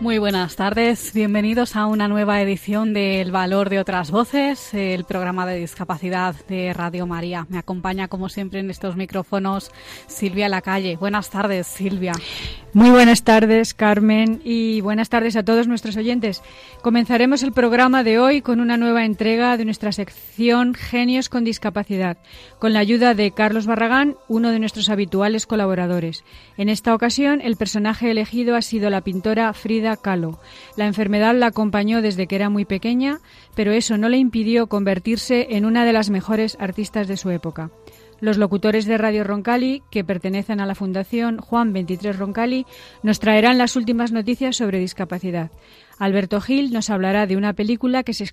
Muy buenas tardes, bienvenidos a una nueva edición de El Valor de otras Voces, el programa de discapacidad de Radio María. Me acompaña como siempre en estos micrófonos Silvia Lacalle. Buenas tardes, Silvia. Muy buenas tardes, Carmen, y buenas tardes a todos nuestros oyentes. Comenzaremos el programa de hoy con una nueva entrega de nuestra sección Genios con Discapacidad, con la ayuda de Carlos Barragán, uno de nuestros habituales colaboradores. En esta ocasión, el personaje elegido ha sido la pintora Frida Kahlo. La enfermedad la acompañó desde que era muy pequeña, pero eso no le impidió convertirse en una de las mejores artistas de su época. Los locutores de Radio Roncali, que pertenecen a la Fundación Juan 23 Roncali, nos traerán las últimas noticias sobre discapacidad. Alberto Gil nos hablará de una película que se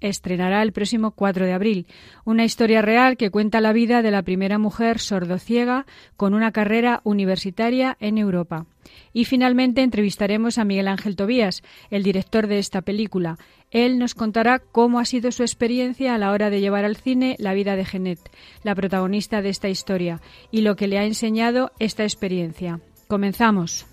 estrenará el próximo 4 de abril, una historia real que cuenta la vida de la primera mujer sordociega con una carrera universitaria en Europa. Y finalmente entrevistaremos a Miguel Ángel Tobías, el director de esta película. Él nos contará cómo ha sido su experiencia a la hora de llevar al cine la vida de Genet, la protagonista de esta historia, y lo que le ha enseñado esta experiencia. Comenzamos.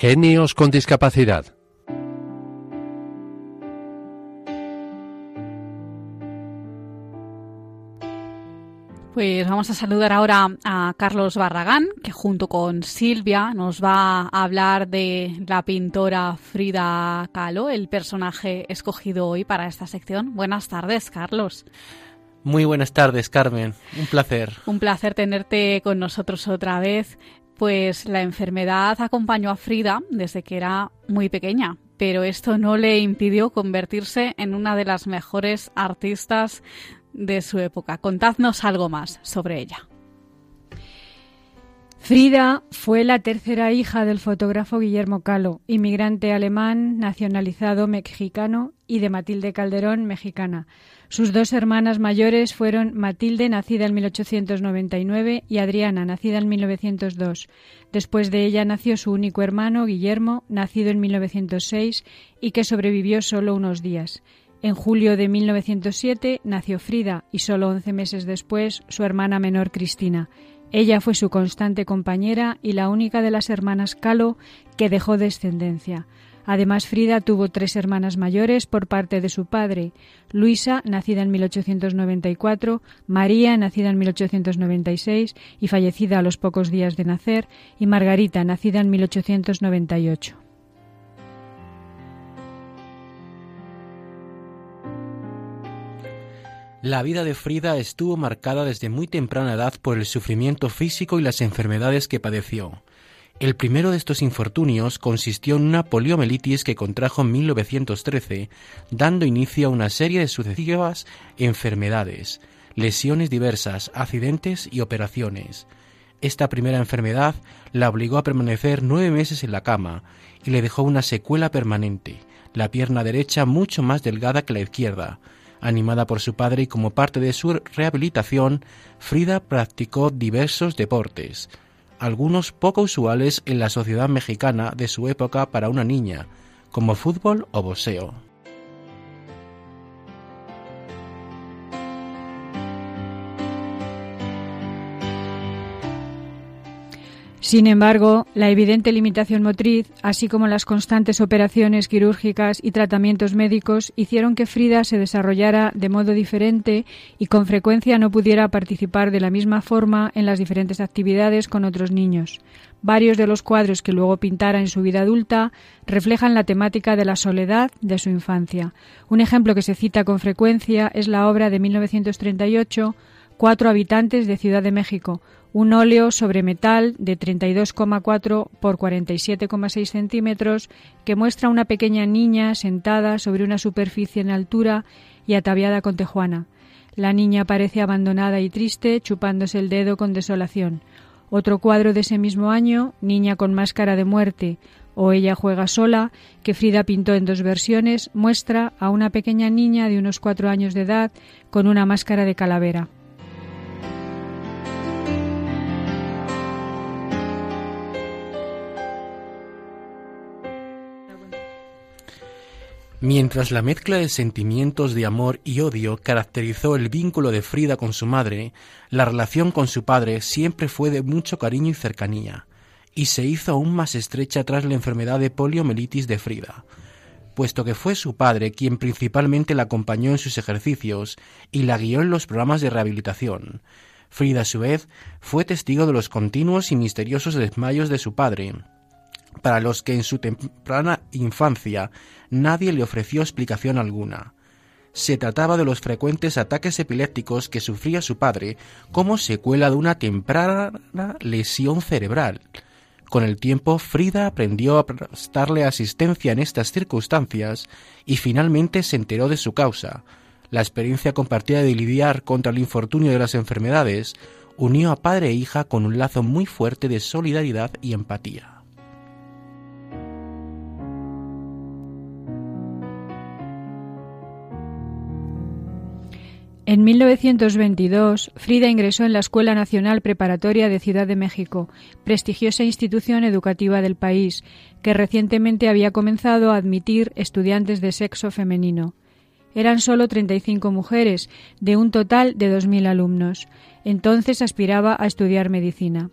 Genios con discapacidad. Pues vamos a saludar ahora a Carlos Barragán, que junto con Silvia nos va a hablar de la pintora Frida Kahlo, el personaje escogido hoy para esta sección. Buenas tardes, Carlos. Muy buenas tardes, Carmen. Un placer. Un placer tenerte con nosotros otra vez. Pues la enfermedad acompañó a Frida desde que era muy pequeña, pero esto no le impidió convertirse en una de las mejores artistas de su época. Contadnos algo más sobre ella. Frida fue la tercera hija del fotógrafo Guillermo Calo, inmigrante alemán nacionalizado mexicano, y de Matilde Calderón, mexicana. Sus dos hermanas mayores fueron Matilde, nacida en 1899, y Adriana, nacida en 1902. Después de ella nació su único hermano, Guillermo, nacido en 1906 y que sobrevivió solo unos días. En julio de 1907 nació Frida y solo once meses después su hermana menor Cristina. Ella fue su constante compañera y la única de las hermanas Calo que dejó descendencia. Además, Frida tuvo tres hermanas mayores por parte de su padre, Luisa, nacida en 1894, María, nacida en 1896 y fallecida a los pocos días de nacer, y Margarita, nacida en 1898. La vida de Frida estuvo marcada desde muy temprana edad por el sufrimiento físico y las enfermedades que padeció. El primero de estos infortunios consistió en una poliomielitis que contrajo en 1913, dando inicio a una serie de sucesivas enfermedades, lesiones diversas, accidentes y operaciones. Esta primera enfermedad la obligó a permanecer nueve meses en la cama y le dejó una secuela permanente, la pierna derecha mucho más delgada que la izquierda. Animada por su padre y como parte de su rehabilitación, Frida practicó diversos deportes, algunos poco usuales en la sociedad mexicana de su época para una niña, como fútbol o boxeo. Sin embargo, la evidente limitación motriz, así como las constantes operaciones quirúrgicas y tratamientos médicos, hicieron que Frida se desarrollara de modo diferente y con frecuencia no pudiera participar de la misma forma en las diferentes actividades con otros niños. Varios de los cuadros que luego pintara en su vida adulta reflejan la temática de la soledad de su infancia. Un ejemplo que se cita con frecuencia es la obra de 1938 Cuatro habitantes de Ciudad de México, un óleo sobre metal de 32,4 por 47,6 centímetros que muestra una pequeña niña sentada sobre una superficie en altura y ataviada con tejuana. La niña parece abandonada y triste, chupándose el dedo con desolación. Otro cuadro de ese mismo año, Niña con máscara de muerte, o Ella juega sola, que Frida pintó en dos versiones, muestra a una pequeña niña de unos cuatro años de edad con una máscara de calavera. Mientras la mezcla de sentimientos de amor y odio caracterizó el vínculo de Frida con su madre, la relación con su padre siempre fue de mucho cariño y cercanía, y se hizo aún más estrecha tras la enfermedad de poliomielitis de Frida, puesto que fue su padre quien principalmente la acompañó en sus ejercicios y la guió en los programas de rehabilitación. Frida, a su vez, fue testigo de los continuos y misteriosos desmayos de su padre, para los que en su temprana infancia nadie le ofreció explicación alguna. Se trataba de los frecuentes ataques epilépticos que sufría su padre como secuela de una temprana lesión cerebral. Con el tiempo, Frida aprendió a prestarle asistencia en estas circunstancias y finalmente se enteró de su causa. La experiencia compartida de lidiar contra el infortunio de las enfermedades unió a padre e hija con un lazo muy fuerte de solidaridad y empatía. En 1922, Frida ingresó en la Escuela Nacional Preparatoria de Ciudad de México, prestigiosa institución educativa del país, que recientemente había comenzado a admitir estudiantes de sexo femenino. Eran solo 35 mujeres, de un total de 2.000 alumnos. Entonces aspiraba a estudiar medicina.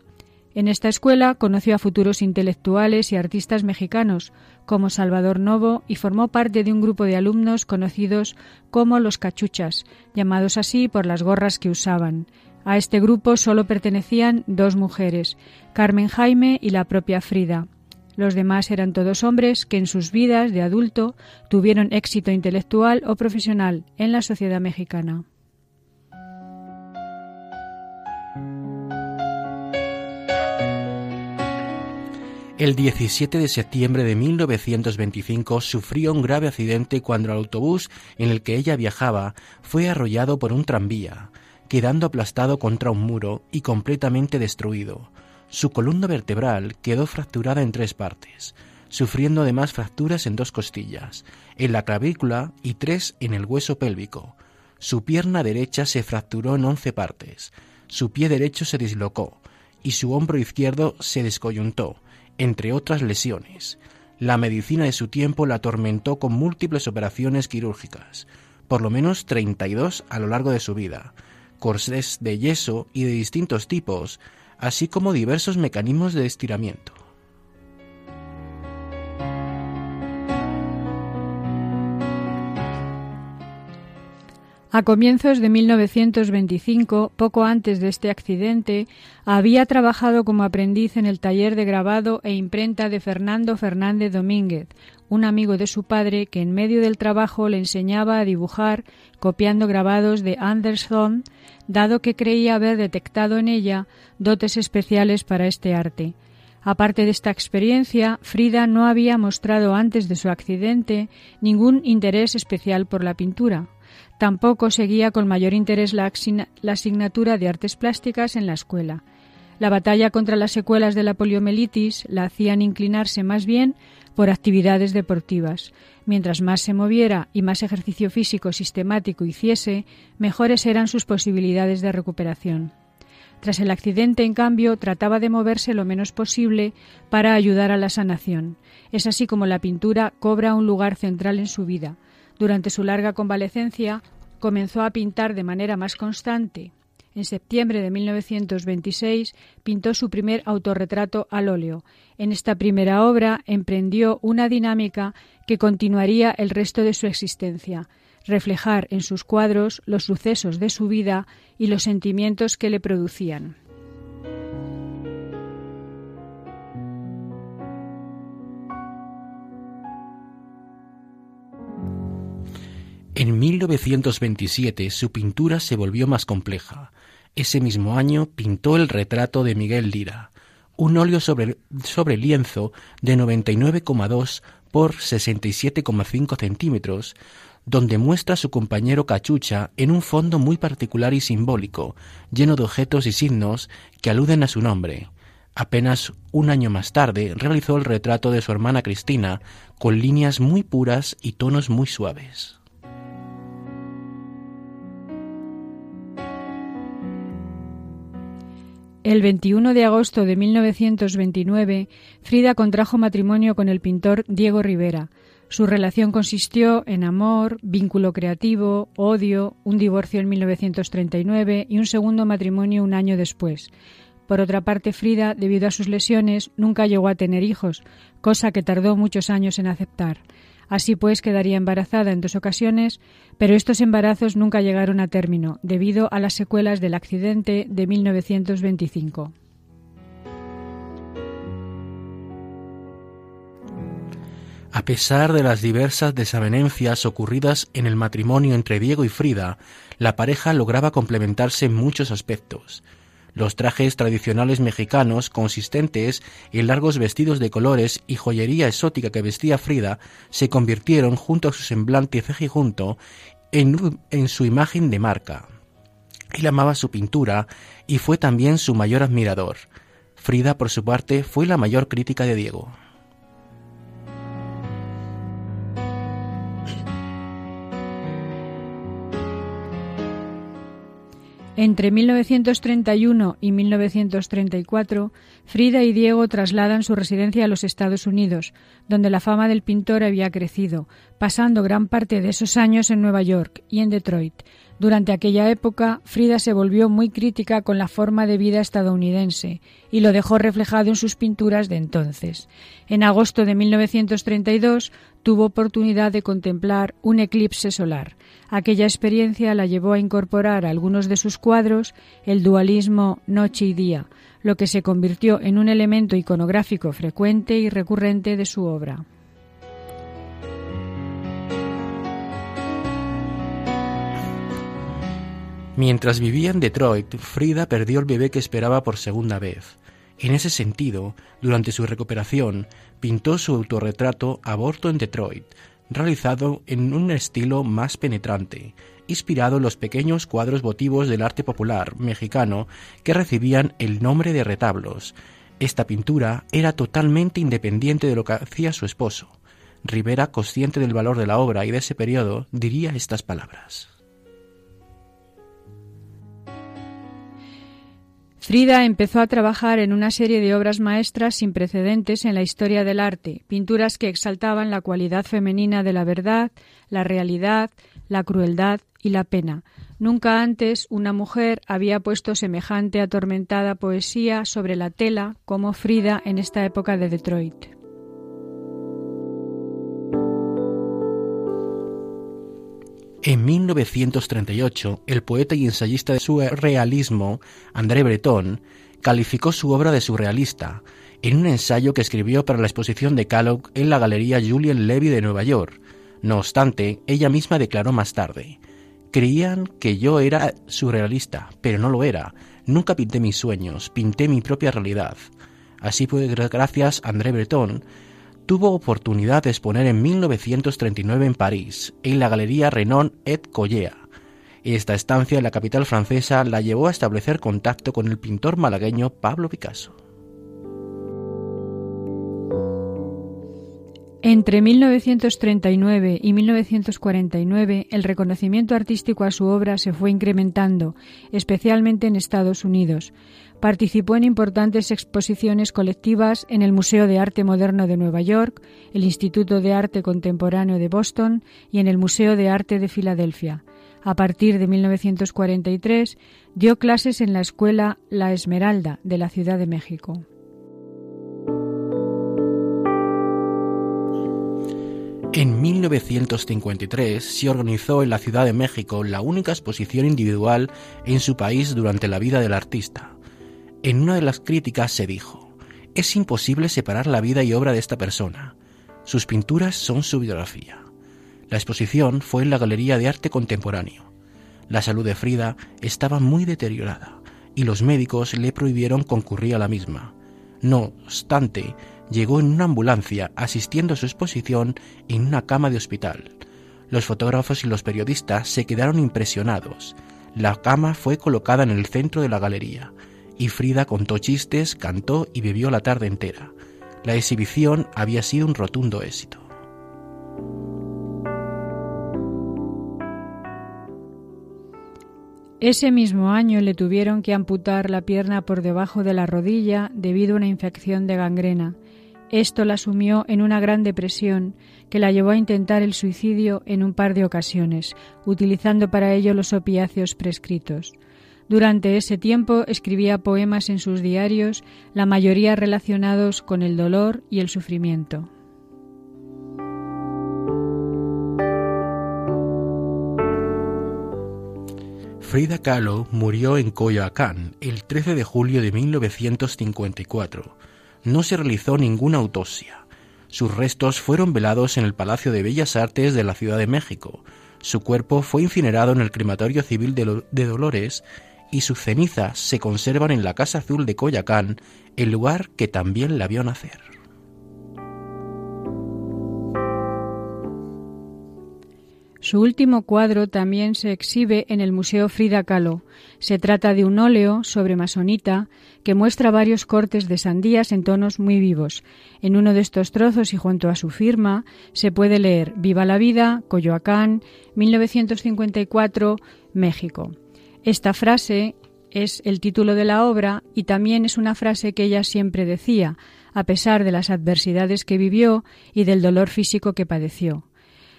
En esta escuela conoció a futuros intelectuales y artistas mexicanos, como Salvador Novo, y formó parte de un grupo de alumnos conocidos como los cachuchas, llamados así por las gorras que usaban. A este grupo solo pertenecían dos mujeres, Carmen Jaime y la propia Frida. Los demás eran todos hombres que en sus vidas de adulto tuvieron éxito intelectual o profesional en la sociedad mexicana. El 17 de septiembre de 1925 sufrió un grave accidente cuando el autobús en el que ella viajaba fue arrollado por un tranvía, quedando aplastado contra un muro y completamente destruido. Su columna vertebral quedó fracturada en tres partes, sufriendo además fracturas en dos costillas, en la clavícula y tres en el hueso pélvico. Su pierna derecha se fracturó en once partes, su pie derecho se dislocó y su hombro izquierdo se descoyuntó, entre otras lesiones. La medicina de su tiempo la atormentó con múltiples operaciones quirúrgicas, por lo menos 32 a lo largo de su vida, corsés de yeso y de distintos tipos, así como diversos mecanismos de estiramiento. A comienzos de 1925, poco antes de este accidente, había trabajado como aprendiz en el taller de grabado e imprenta de Fernando Fernández Domínguez, un amigo de su padre que en medio del trabajo le enseñaba a dibujar copiando grabados de Anderson, dado que creía haber detectado en ella dotes especiales para este arte. Aparte de esta experiencia, Frida no había mostrado antes de su accidente ningún interés especial por la pintura. Tampoco seguía con mayor interés la, asignatura de artes plásticas en la escuela. La batalla contra las secuelas de la poliomielitis la hacían inclinarse más bien por actividades deportivas. Mientras más se moviera y más ejercicio físico sistemático hiciese, mejores eran sus posibilidades de recuperación. Tras el accidente, en cambio, trataba de moverse lo menos posible para ayudar a la sanación. Es así como la pintura cobra un lugar central en su vida. Durante su larga convalecencia comenzó a pintar de manera más constante. En septiembre de 1926 pintó su primer autorretrato al óleo. En esta primera obra emprendió una dinámica que continuaría el resto de su existencia, reflejar en sus cuadros los sucesos de su vida y los sentimientos que le producían. En 1927 su pintura se volvió más compleja. Ese mismo año pintó el retrato de Miguel Lira, un óleo sobre, sobre lienzo de 99,2 por 67,5 centímetros, donde muestra a su compañero Cachucha en un fondo muy particular y simbólico, lleno de objetos y signos que aluden a su nombre. Apenas un año más tarde realizó el retrato de su hermana Cristina, con líneas muy puras y tonos muy suaves. El 21 de agosto de 1929, Frida contrajo matrimonio con el pintor Diego Rivera. Su relación consistió en amor, vínculo creativo, odio, un divorcio en 1939 y un segundo matrimonio un año después. Por otra parte, Frida, debido a sus lesiones, nunca llegó a tener hijos, cosa que tardó muchos años en aceptar. Así pues, quedaría embarazada en dos ocasiones, pero estos embarazos nunca llegaron a término, debido a las secuelas del accidente de 1925. A pesar de las diversas desavenencias ocurridas en el matrimonio entre Diego y Frida, la pareja lograba complementarse en muchos aspectos. Los trajes tradicionales mexicanos, consistentes en largos vestidos de colores y joyería exótica que vestía Frida, se convirtieron, junto a su semblante cejijunto, en, en su imagen de marca. Él amaba su pintura y fue también su mayor admirador. Frida, por su parte, fue la mayor crítica de Diego. Entre 1931 y 1934, Frida y Diego trasladan su residencia a los Estados Unidos, donde la fama del pintor había crecido, pasando gran parte de esos años en Nueva York y en Detroit. Durante aquella época, Frida se volvió muy crítica con la forma de vida estadounidense y lo dejó reflejado en sus pinturas de entonces. En agosto de 1932 tuvo oportunidad de contemplar un eclipse solar. Aquella experiencia la llevó a incorporar a algunos de sus cuadros el dualismo noche y día, lo que se convirtió en un elemento iconográfico frecuente y recurrente de su obra. Mientras vivía en Detroit, Frida perdió el bebé que esperaba por segunda vez. En ese sentido, durante su recuperación, pintó su autorretrato Aborto en Detroit, realizado en un estilo más penetrante, inspirado en los pequeños cuadros votivos del arte popular mexicano que recibían el nombre de retablos. Esta pintura era totalmente independiente de lo que hacía su esposo. Rivera, consciente del valor de la obra y de ese periodo, diría estas palabras. Frida empezó a trabajar en una serie de obras maestras sin precedentes en la historia del arte, pinturas que exaltaban la cualidad femenina de la verdad, la realidad, la crueldad y la pena. Nunca antes una mujer había puesto semejante atormentada poesía sobre la tela como Frida en esta época de Detroit. En 1938, el poeta y ensayista de surrealismo, André Breton, calificó su obra de surrealista en un ensayo que escribió para la exposición de Kellogg en la Galería Julian Levy de Nueva York. No obstante, ella misma declaró más tarde, creían que yo era surrealista, pero no lo era. Nunca pinté mis sueños, pinté mi propia realidad. Así pues, gracias a André Breton, tuvo oportunidad de exponer en 1939 en París, en la Galería Renon et Collea. Esta estancia en la capital francesa la llevó a establecer contacto con el pintor malagueño Pablo Picasso. Entre 1939 y 1949, el reconocimiento artístico a su obra se fue incrementando, especialmente en Estados Unidos. Participó en importantes exposiciones colectivas en el Museo de Arte Moderno de Nueva York, el Instituto de Arte Contemporáneo de Boston y en el Museo de Arte de Filadelfia. A partir de 1943 dio clases en la Escuela La Esmeralda de la Ciudad de México. En 1953 se organizó en la Ciudad de México la única exposición individual en su país durante la vida del artista. En una de las críticas se dijo, es imposible separar la vida y obra de esta persona. Sus pinturas son su biografía. La exposición fue en la Galería de Arte Contemporáneo. La salud de Frida estaba muy deteriorada, y los médicos le prohibieron concurrir a la misma. No obstante, llegó en una ambulancia asistiendo a su exposición en una cama de hospital. Los fotógrafos y los periodistas se quedaron impresionados. La cama fue colocada en el centro de la galería y Frida contó chistes, cantó y bebió la tarde entera. La exhibición había sido un rotundo éxito. Ese mismo año le tuvieron que amputar la pierna por debajo de la rodilla debido a una infección de gangrena. Esto la sumió en una gran depresión que la llevó a intentar el suicidio en un par de ocasiones, utilizando para ello los opiáceos prescritos. Durante ese tiempo escribía poemas en sus diarios, la mayoría relacionados con el dolor y el sufrimiento. Frida Kahlo murió en Coyoacán el 13 de julio de 1954. No se realizó ninguna autopsia. Sus restos fueron velados en el Palacio de Bellas Artes de la Ciudad de México. Su cuerpo fue incinerado en el crematorio civil de, de Dolores y sus cenizas se conservan en la Casa Azul de Coyacán, el lugar que también la vio nacer. Su último cuadro también se exhibe en el Museo Frida Kahlo. Se trata de un óleo sobre masonita que muestra varios cortes de sandías en tonos muy vivos. En uno de estos trozos y junto a su firma se puede leer Viva la vida, Coyoacán, 1954, México. Esta frase es el título de la obra y también es una frase que ella siempre decía, a pesar de las adversidades que vivió y del dolor físico que padeció.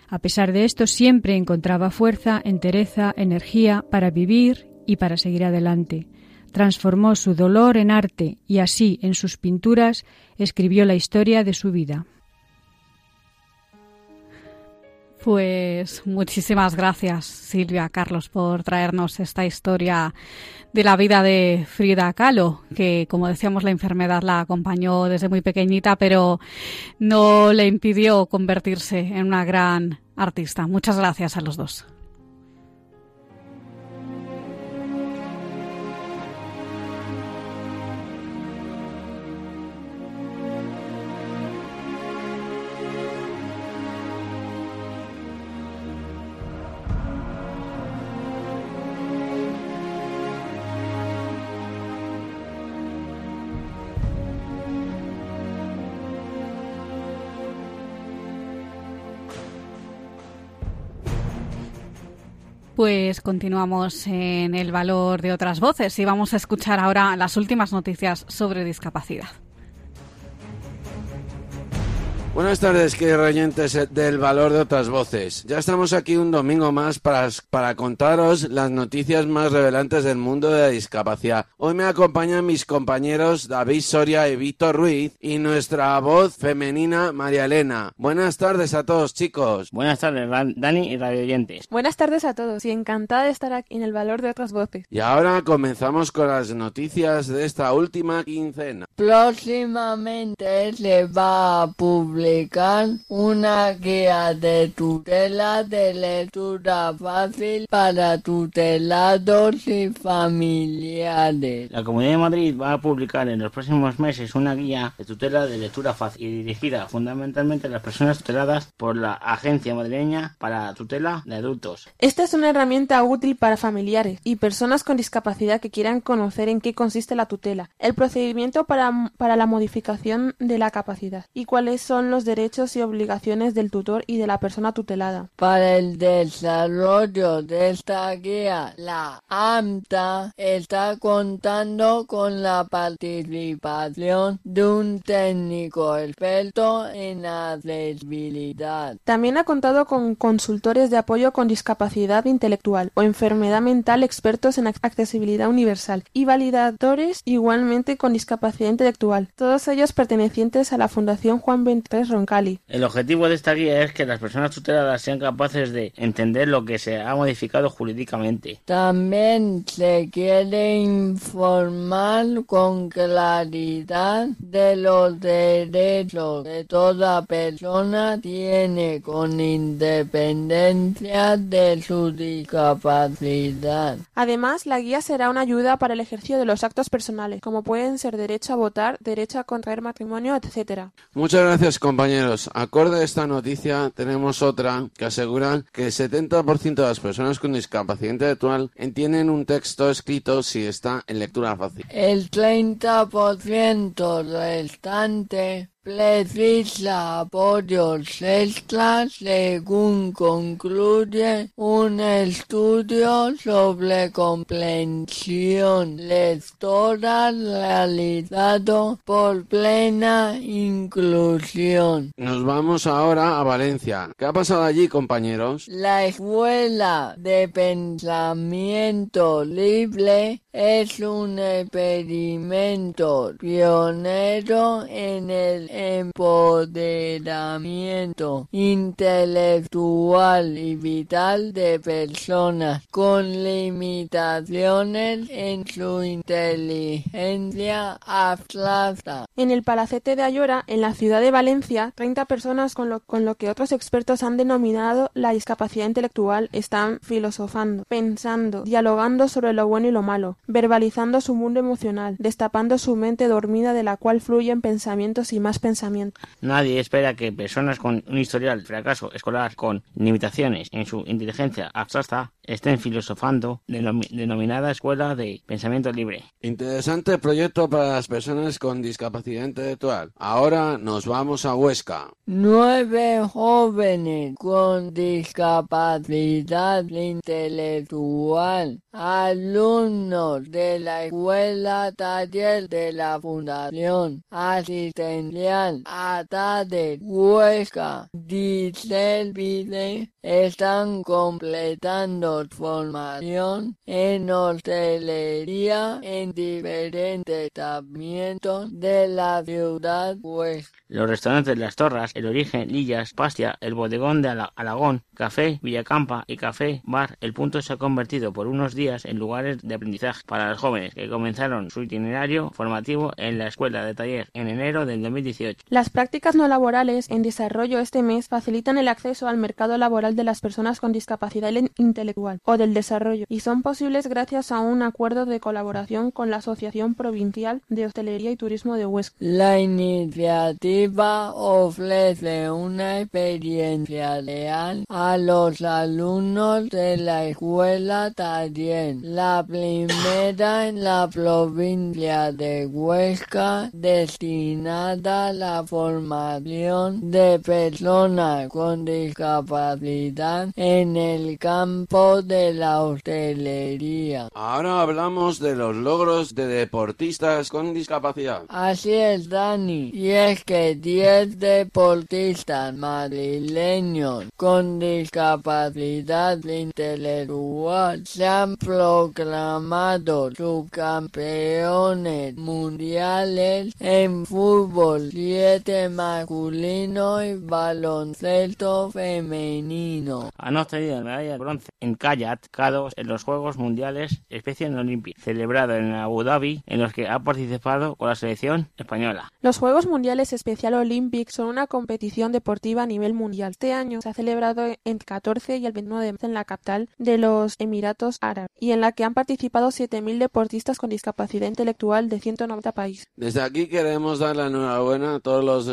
A pesar de esto, siempre encontraba fuerza, entereza, energía para vivir y para seguir adelante. Transformó su dolor en arte y así, en sus pinturas, escribió la historia de su vida. Pues muchísimas gracias, Silvia Carlos, por traernos esta historia de la vida de Frida Kahlo, que como decíamos la enfermedad la acompañó desde muy pequeñita, pero no le impidió convertirse en una gran artista. Muchas gracias a los dos. Pues continuamos en el valor de otras voces y vamos a escuchar ahora las últimas noticias sobre discapacidad. Buenas tardes, queridos oyentes del valor de otras voces. Ya estamos aquí un domingo más para, para contaros las noticias más revelantes del mundo de la discapacidad. Hoy me acompañan mis compañeros David Soria y Víctor Ruiz y nuestra voz femenina María Elena. Buenas tardes a todos, chicos. Buenas tardes, Dani y radio oyentes. Buenas tardes a todos y encantada de estar aquí en el valor de otras voces. Y ahora comenzamos con las noticias de esta última quincena. Próximamente se va a publicar una guía de tutela de lectura fácil para tutelados y familiares. La Comunidad de Madrid va a publicar en los próximos meses una guía de tutela de lectura fácil y dirigida fundamentalmente a las personas tuteladas por la Agencia Madrileña para Tutela de Adultos. Esta es una herramienta útil para familiares y personas con discapacidad que quieran conocer en qué consiste la tutela, el procedimiento para, para la modificación de la capacidad y cuáles son los los derechos y obligaciones del tutor y de la persona tutelada. Para el desarrollo de esta guía, la AMTA está contando con la participación de un técnico experto en accesibilidad. También ha contado con consultores de apoyo con discapacidad intelectual o enfermedad mental expertos en accesibilidad universal y validadores igualmente con discapacidad intelectual, todos ellos pertenecientes a la Fundación Juan 23 El objetivo de esta guía es que las personas tuteladas sean capaces de entender lo que se ha modificado jurídicamente. También se quiere informar con claridad de los derechos que toda persona tiene con independencia de su discapacidad. Además, la guía será una ayuda para el ejercicio de los actos personales, como pueden ser derecho a votar, derecho a contraer matrimonio, etc. Muchas gracias compañeros. Acorde a esta noticia tenemos otra que asegura que el 70% de las personas con discapacidad intelectual entienden un texto escrito si está en lectura fácil. El 30% restante precisa apoyos extras según concluye un estudio sobre comprensión lectora realizado por Plena Inclusión. Nos vamos ahora a Valencia. ¿Qué ha pasado allí, compañeros? La Escuela de Pensamiento Libre es un experimento pionero en el empoderamiento intelectual y vital de personas con limitaciones en su inteligencia abstracta. En el Palacete de Ayora, en la ciudad de Valencia, 30 personas con lo, con lo que otros expertos han denominado la discapacidad intelectual están filosofando, pensando, dialogando sobre lo bueno y lo malo, verbalizando su mundo emocional, destapando su mente dormida de la cual fluyen pensamientos y más. Nadie espera que personas con un historial de fracaso escolar con limitaciones en su inteligencia abstracta estén filosofando, denomi- denominada Escuela de Pensamiento Libre. Interesante proyecto para las personas con discapacidad intelectual. Ahora nos vamos a Huesca. Nueve jóvenes con discapacidad intelectual, alumnos de la escuela taller de la Fundación Asistencial ATADE Huesca Dicelvide están completando formación en hostelería en diferentes establecimientos de la ciudad Huesca. Los restaurantes Las Torras, El Origen, Lillas, Pastia, El Bodegón de Ala- Alagón, Café, Villacampa y Café Bar El Punto se ha convertido por unos días en lugares de aprendizaje para los jóvenes que comenzaron su itinerario formativo en la escuela de taller en enero del 2018. Las prácticas no laborales en desarrollo este mes facilitan el acceso al mercado laboral de las personas con discapacidad in- intelectual o del desarrollo y son posibles gracias a un acuerdo de colaboración con la Asociación Provincial de Hostelería y Turismo de Huesca. La iniciativa ofrece una experiencia real a los alumnos de la escuela taller, la primera en la provincia de Huesca destinada la formación de personas con discapacidad en el campo de la hostelería. Ahora hablamos de los logros de deportistas con discapacidad. Así es, Dani. Y es que 10 deportistas madrileños con discapacidad intelectual se han proclamado subcampeones mundiales en fútbol 7 masculino y baloncesto femenino. Han obtenido medalla de bronce en kayak K2 en los Juegos Mundiales Special Olympics, celebrado en Abu Dhabi, en los que ha participado con la selección española. Los Juegos Mundiales Especial Olympics son una competición deportiva a nivel mundial. Este año se ha celebrado entre el 14 y el 29 de marzo en la capital de los Emiratos Árabes y en la que han participado 7.000 deportistas con discapacidad intelectual de 190 países. Desde aquí queremos dar la enhorabuena a todos los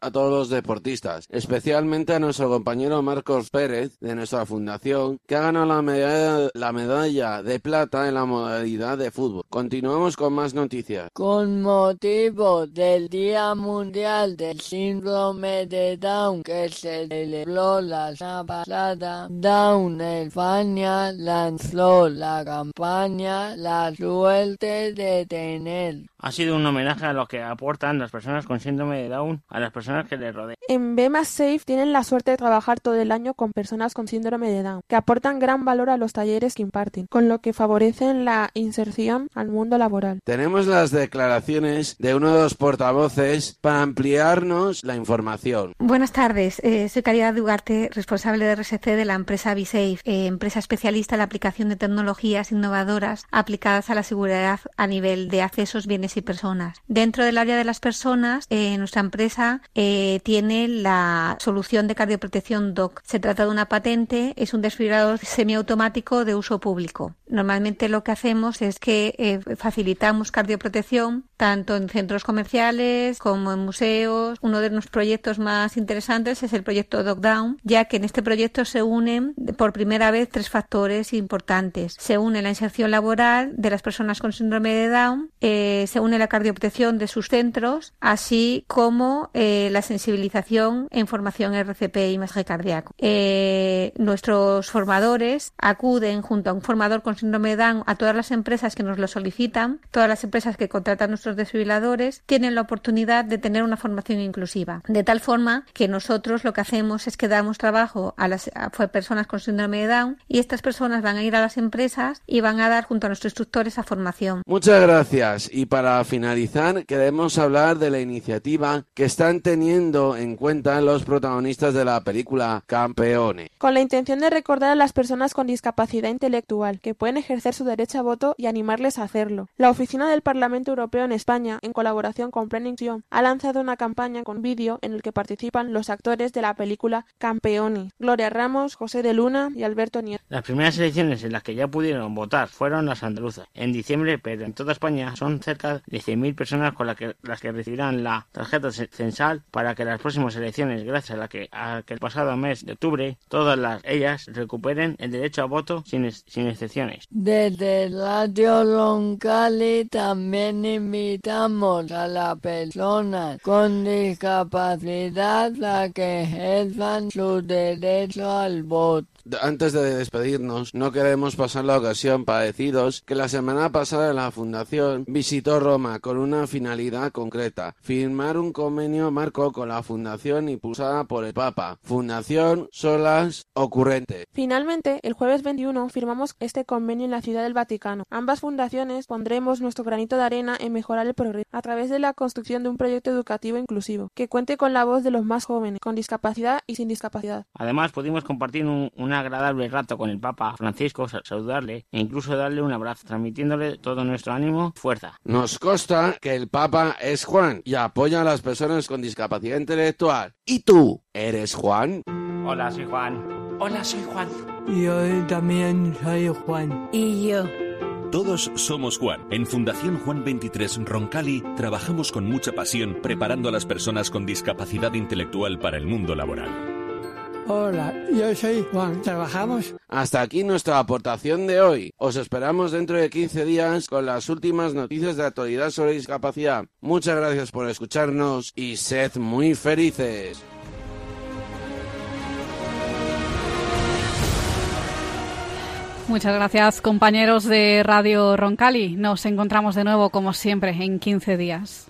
a todos los deportistas, especialmente a nuestro compañero Marcos Pérez de nuestra fundación, que ha ganado la medalla, la medalla de plata en la modalidad de fútbol. Continuamos con más noticias. Con motivo del Día Mundial del Síndrome de Down que se celebró la semana pasada, Down España lanzó la campaña La suerte de tener. Ha sido un homenaje a lo que aportan las personas con síndrome síndrome de Down a las personas que les rodean. En B Safe tienen la suerte de trabajar todo el año con personas con síndrome de Down, que aportan gran valor a los talleres que imparten, con lo que favorecen la inserción al mundo laboral. Tenemos las declaraciones de uno de los portavoces para ampliarnos la información. Buenas tardes, eh, soy Caridad Dugarte, responsable de RSC de la empresa BeSafe, eh, empresa especialista en la aplicación de tecnologías innovadoras aplicadas a la seguridad a nivel de accesos, bienes y personas. Dentro del área de las personas, eh, nuestra empresa eh, tiene la solución de cardioprotección DOC. Se trata de una patente, es un desfibrilador semiautomático de uso público. Normalmente lo que hacemos es que eh, facilitamos cardioprotección tanto en centros comerciales como en museos. Uno de los proyectos más interesantes es el proyecto DocDown, ya que en este proyecto se unen por primera vez tres factores importantes. Se une la inserción laboral de las personas con síndrome de Down, eh, se une la cardioprotección de sus centros, así como eh, la sensibilización e información RCP y masaje cardíaco. Eh, nuestros formadores acuden junto a un formador con síndrome de Down a todas las empresas que nos lo solicitan, todas las empresas que contratan nuestros desfibriladores tienen la oportunidad de tener una formación inclusiva, de tal forma que nosotros lo que hacemos es que damos trabajo a las personas con síndrome de Down y estas personas van a ir a las empresas y van a dar junto a nuestros instructores a formación. Muchas gracias. Y para finalizar, queremos hablar de la iniciativa que están teniendo en cuenta los protagonistas de la película Campeone. Con la intención de recordar a las personas con discapacidad intelectual que pueden ejercer su derecho a voto y animarles a hacerlo. La Oficina del Parlamento Europeo en España, en colaboración con Planning ha lanzado una campaña con vídeo en el que participan los actores de la película Campeone, Gloria Ramos, José de Luna y Alberto Nieto. Las primeras elecciones en las que ya pudieron votar fueron las andaluzas en diciembre, pero en toda España son cerca de 100.000 personas con las que, las que recibirán la tarjeta censal para que las próximas elecciones, gracias a la que, a que el pasado mes de octubre todas las, ellas recuperen el derecho a voto sin, sin excepciones. Desde Radio Roncali también invitamos a las personas con discapacidad a que ejerzan su derecho al voto. Antes de despedirnos, no queremos pasar la ocasión para deciros que la semana pasada la Fundación visitó Roma con una finalidad concreta, firmar un convenio marco con la Fundación impulsada por el Papa, Fundación Solas Ocurrente. Finalmente, el jueves 21 firmamos este convenio en la Ciudad del Vaticano. Ambas fundaciones pondremos nuestro granito de arena en mejorar el progreso a través de la construcción de un proyecto educativo inclusivo, que cuente con la voz de los más jóvenes, con discapacidad y sin discapacidad. Además, pudimos compartir un, un agradable rato con el Papa Francisco, saludarle e incluso darle un abrazo, transmitiéndole todo nuestro ánimo y fuerza. Nos consta que el Papa es Juan y apoya a las personas con discapacidad intelectual. ¿Y tú eres Juan? Hola, soy Juan. Hola, soy Juan. Yo también soy Juan. Y yo. Todos somos Juan. En Fundación Juan 23 Roncali trabajamos con mucha pasión preparando a las personas con discapacidad intelectual para el mundo laboral. Hola, yo soy Juan. ¿Trabajamos? Hasta aquí nuestra aportación de hoy. Os esperamos dentro de 15 días con las últimas noticias de actualidad sobre discapacidad. Muchas gracias por escucharnos y sed muy felices. Muchas gracias compañeros de Radio Roncali. Nos encontramos de nuevo como siempre en 15 días.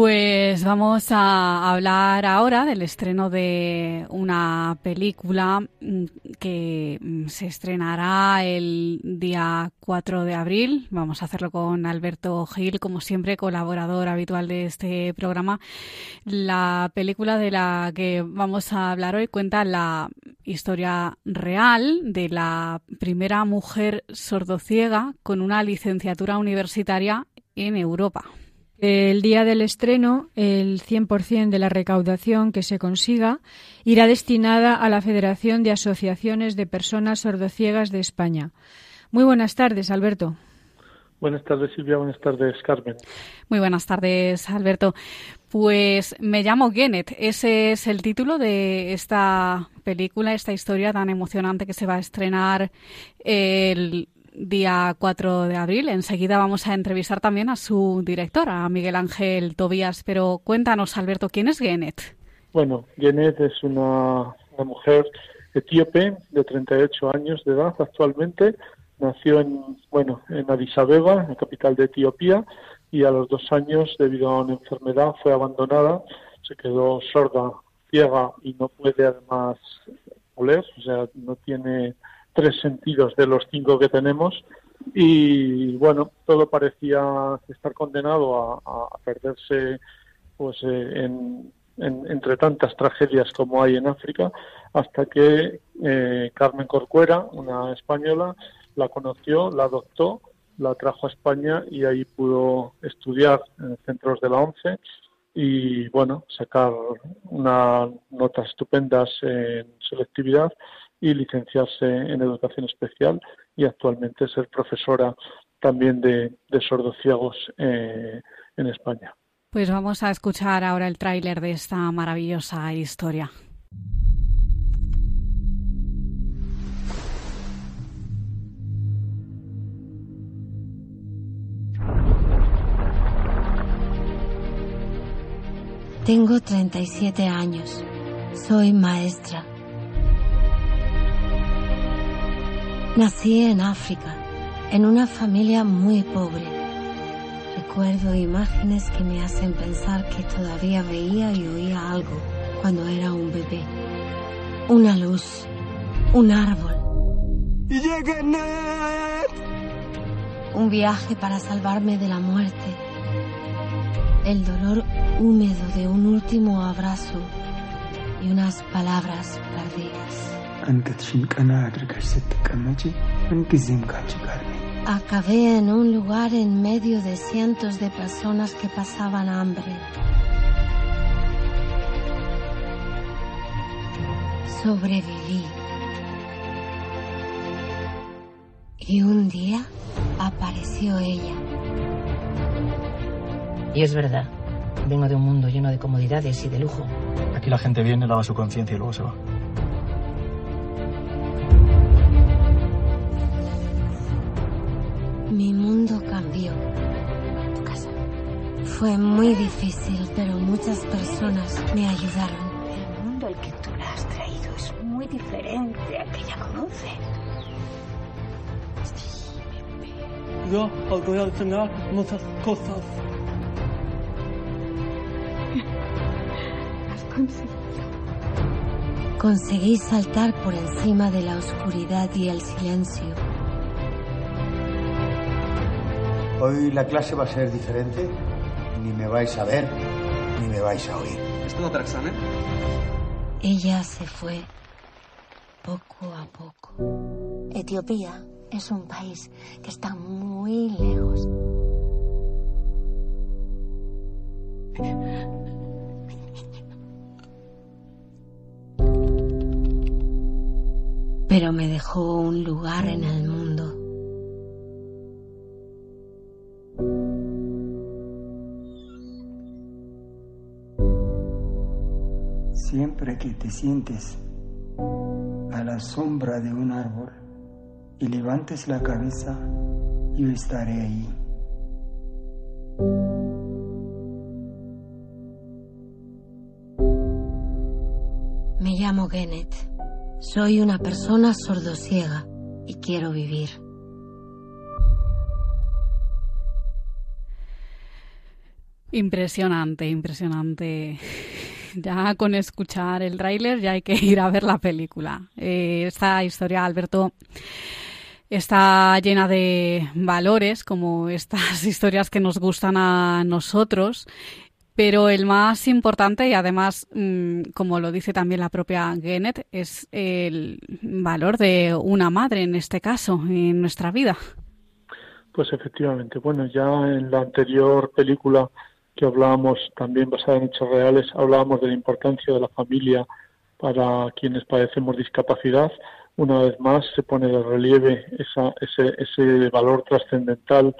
Pues vamos a hablar ahora del estreno de una película mm, que mm, se estrenará el día 4 de abril. Vamos a hacerlo con Alberto Gil, como siempre, colaborador habitual de este programa. La película de la que vamos a hablar hoy cuenta la historia real de la primera mujer sordociega con una licenciatura universitaria en Europa. El día del estreno, el 100% de la recaudación que se consiga irá destinada a la Federación de Asociaciones de Personas Sordociegas de España. Muy buenas tardes, Alberto. Buenas tardes, Silvia. Buenas tardes, Carmen. Muy buenas tardes, Alberto. Pues me llamo Genet. Ese es el título de esta película, esta historia tan emocionante que se va a estrenar el día 4 de abril. Enseguida vamos a entrevistar también a su director, a Miguel Ángel Tobías. Pero cuéntanos, Alberto, ¿quién es Genet? Bueno, Genet es una, una mujer etíope de 38 años de edad actualmente Nació en, bueno, en Addis Abeba, la capital de Etiopía, y a los dos años, debido a una enfermedad, fue abandonada, se quedó sorda, ciega y no puede además oler, o sea, no tiene tres sentidos de los cinco que tenemos. Y bueno, todo parecía estar condenado a, perderse pues eh, en, entre tantas tragedias como hay en África, hasta que eh, Carmen Corcuera, una española, la conoció, la adoptó, la trajo a España y ahí pudo estudiar en centros de la ONCE y bueno, sacar unas notas estupendas en selectividad y licenciarse en educación especial y actualmente ser profesora también de, de sordociegos eh, en España. Pues vamos a escuchar ahora el tráiler de esta maravillosa historia. Tengo 37 años. Soy maestra. Nací en África, en una familia muy pobre. Recuerdo imágenes que me hacen pensar que todavía veía y oía algo cuando era un bebé. Una luz, un árbol. Un viaje para salvarme de la muerte el dolor húmedo de un último abrazo y unas palabras perdidas. Acabé en un lugar en medio de cientos de personas que pasaban hambre. Sobreviví. Y un día apareció ella. Y es verdad, vengo de un mundo lleno de comodidades y de lujo. Aquí la gente viene, lava su conciencia y luego se va. Mi mundo cambió. Tu casa. Fue muy difícil, pero muchas personas me ayudaron. El mundo al que tú la has traído es muy diferente al que ella conoce. Yo voy a enseñar muchas cosas. Conseguí saltar por encima de la oscuridad y el silencio. Hoy la clase va a ser diferente. Ni me vais a ver, ni me vais a oír. ¿Es todo otro examen? Ella se fue poco a poco. Etiopía es un país que está muy lejos. pero me dejó un lugar en el mundo. Siempre que te sientes a la sombra de un árbol y levantes la cabeza, yo estaré ahí. Me llamo Genet. Soy una persona sordosiega y quiero vivir. Impresionante, impresionante. Ya con escuchar el tráiler ya hay que ir a ver la película. Eh, esta historia, Alberto, está llena de valores, como estas historias que nos gustan a nosotros pero el más importante y además, mm, como lo dice también la propia Genet, es el valor de una madre en este caso, en nuestra vida. Pues efectivamente, bueno, ya en la anterior película que hablábamos, también basada en hechos reales, hablábamos de la importancia de la familia para quienes padecemos discapacidad. Una vez más se pone de relieve esa, ese, ese valor trascendental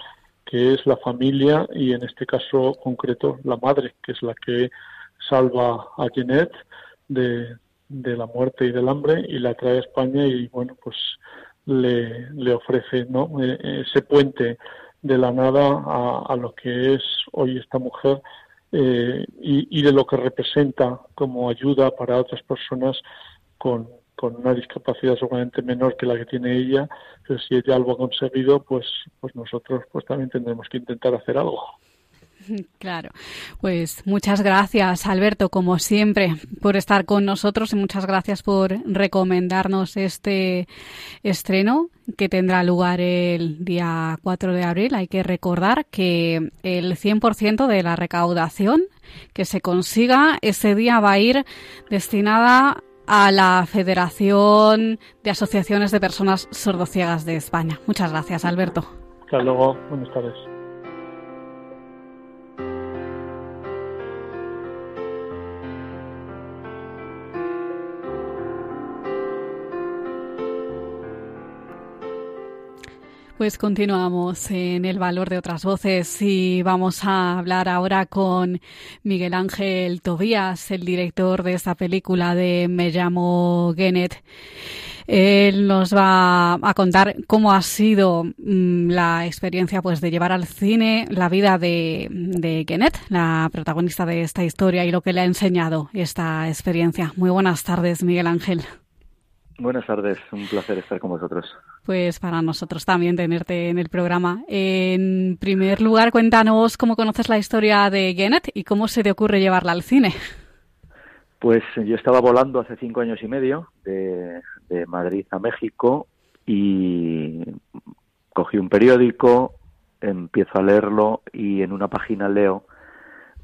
que es la familia y en este caso concreto la madre, que es la que salva a Jeanette de, la muerte y del hambre y la trae a España y bueno pues le, ofrece ¿no? E, ese puente de la nada a, lo que es hoy esta mujer eh, y, y, de lo que representa como ayuda para otras personas con, con una discapacidad seguramente menor que la que tiene ella, pero si ella algo ha conseguido, pues, pues nosotros pues también tendremos que intentar hacer algo. Claro, pues muchas gracias Alberto, como siempre, por estar con nosotros y muchas gracias por recomendarnos este estreno que tendrá lugar el día 4 de abril. Hay que recordar que el 100% de la recaudación que se consiga ese día va a ir destinada a la Federación de Asociaciones de Personas Sordociegas de España. Muchas gracias, Alberto. Hasta luego. Buenas tardes. Pues continuamos en el valor de otras voces y vamos a hablar ahora con Miguel Ángel Tobías, el director de esta película de Me llamo Genet. Él nos va a contar cómo ha sido mm, la experiencia pues de llevar al cine la vida de, de la protagonista de esta historia y lo que le ha enseñado esta experiencia. Muy buenas tardes, Miguel Ángel. Buenas tardes, un placer estar con vosotros. Pues para nosotros también tenerte en el programa. En primer lugar, cuéntanos cómo conoces la historia de Genet y cómo se te ocurre llevarla al cine. Pues yo estaba volando hace cinco años y medio de, de Madrid a México y cogí un periódico, empiezo a leerlo y en una página leo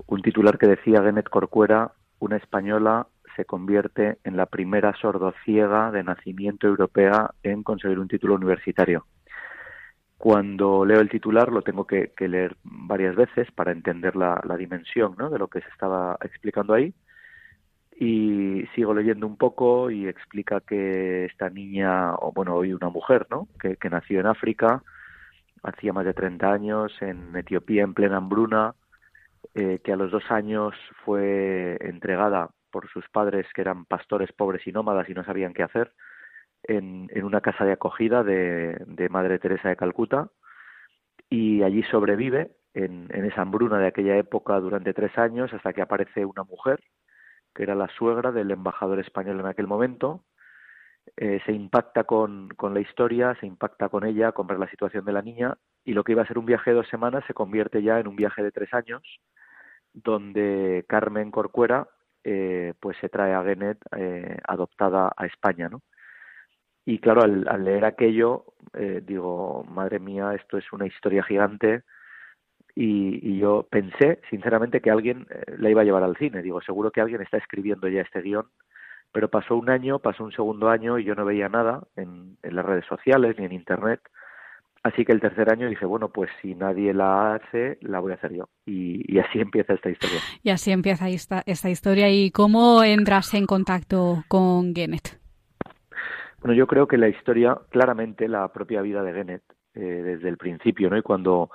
un titular que decía Genet Corcuera, una española se convierte en la primera sordociega de nacimiento europea en conseguir un título universitario. Cuando leo el titular lo tengo que, leer varias veces para entender la, dimensión de lo que se estaba explicando ahí y sigo leyendo un poco y explica que esta niña, o bueno, hoy una mujer, ¿no? Que, nació en África, hacía más de 30 años, en Etiopía, en plena hambruna, eh, que a los dos años fue entregada por sus padres que eran pastores pobres y nómadas y no sabían qué hacer, en, una casa de acogida de, Madre Teresa de Calcuta y allí sobrevive en, esa hambruna de aquella época durante tres años hasta que aparece una mujer que era la suegra del embajador español en aquel momento. Eh, se impacta con, con la historia, se impacta con ella, con la situación de la niña y lo que iba a ser un viaje de dos semanas se convierte ya en un viaje de tres años donde Carmen Corcuera eh, pues se trae a Genet eh, adoptada a España, ¿no? Y claro, al, leer aquello, eh, digo, madre mía, esto es una historia gigante. Y, yo pensé, sinceramente, que alguien la iba a llevar al cine. Digo, seguro que alguien está escribiendo ya este guion. Pero pasó un año, pasó un segundo año y yo no veía nada en las redes sociales ni en Internet. Así que el tercer año dije, bueno, pues si nadie la hace, la voy a hacer yo. Y, así empieza esta historia. Y así empieza esta, esta historia. ¿Y cómo entras en contacto con Genet? Bueno, yo creo que la historia, claramente la propia vida de Genet, eh, desde el principio, ¿no? Y cuando,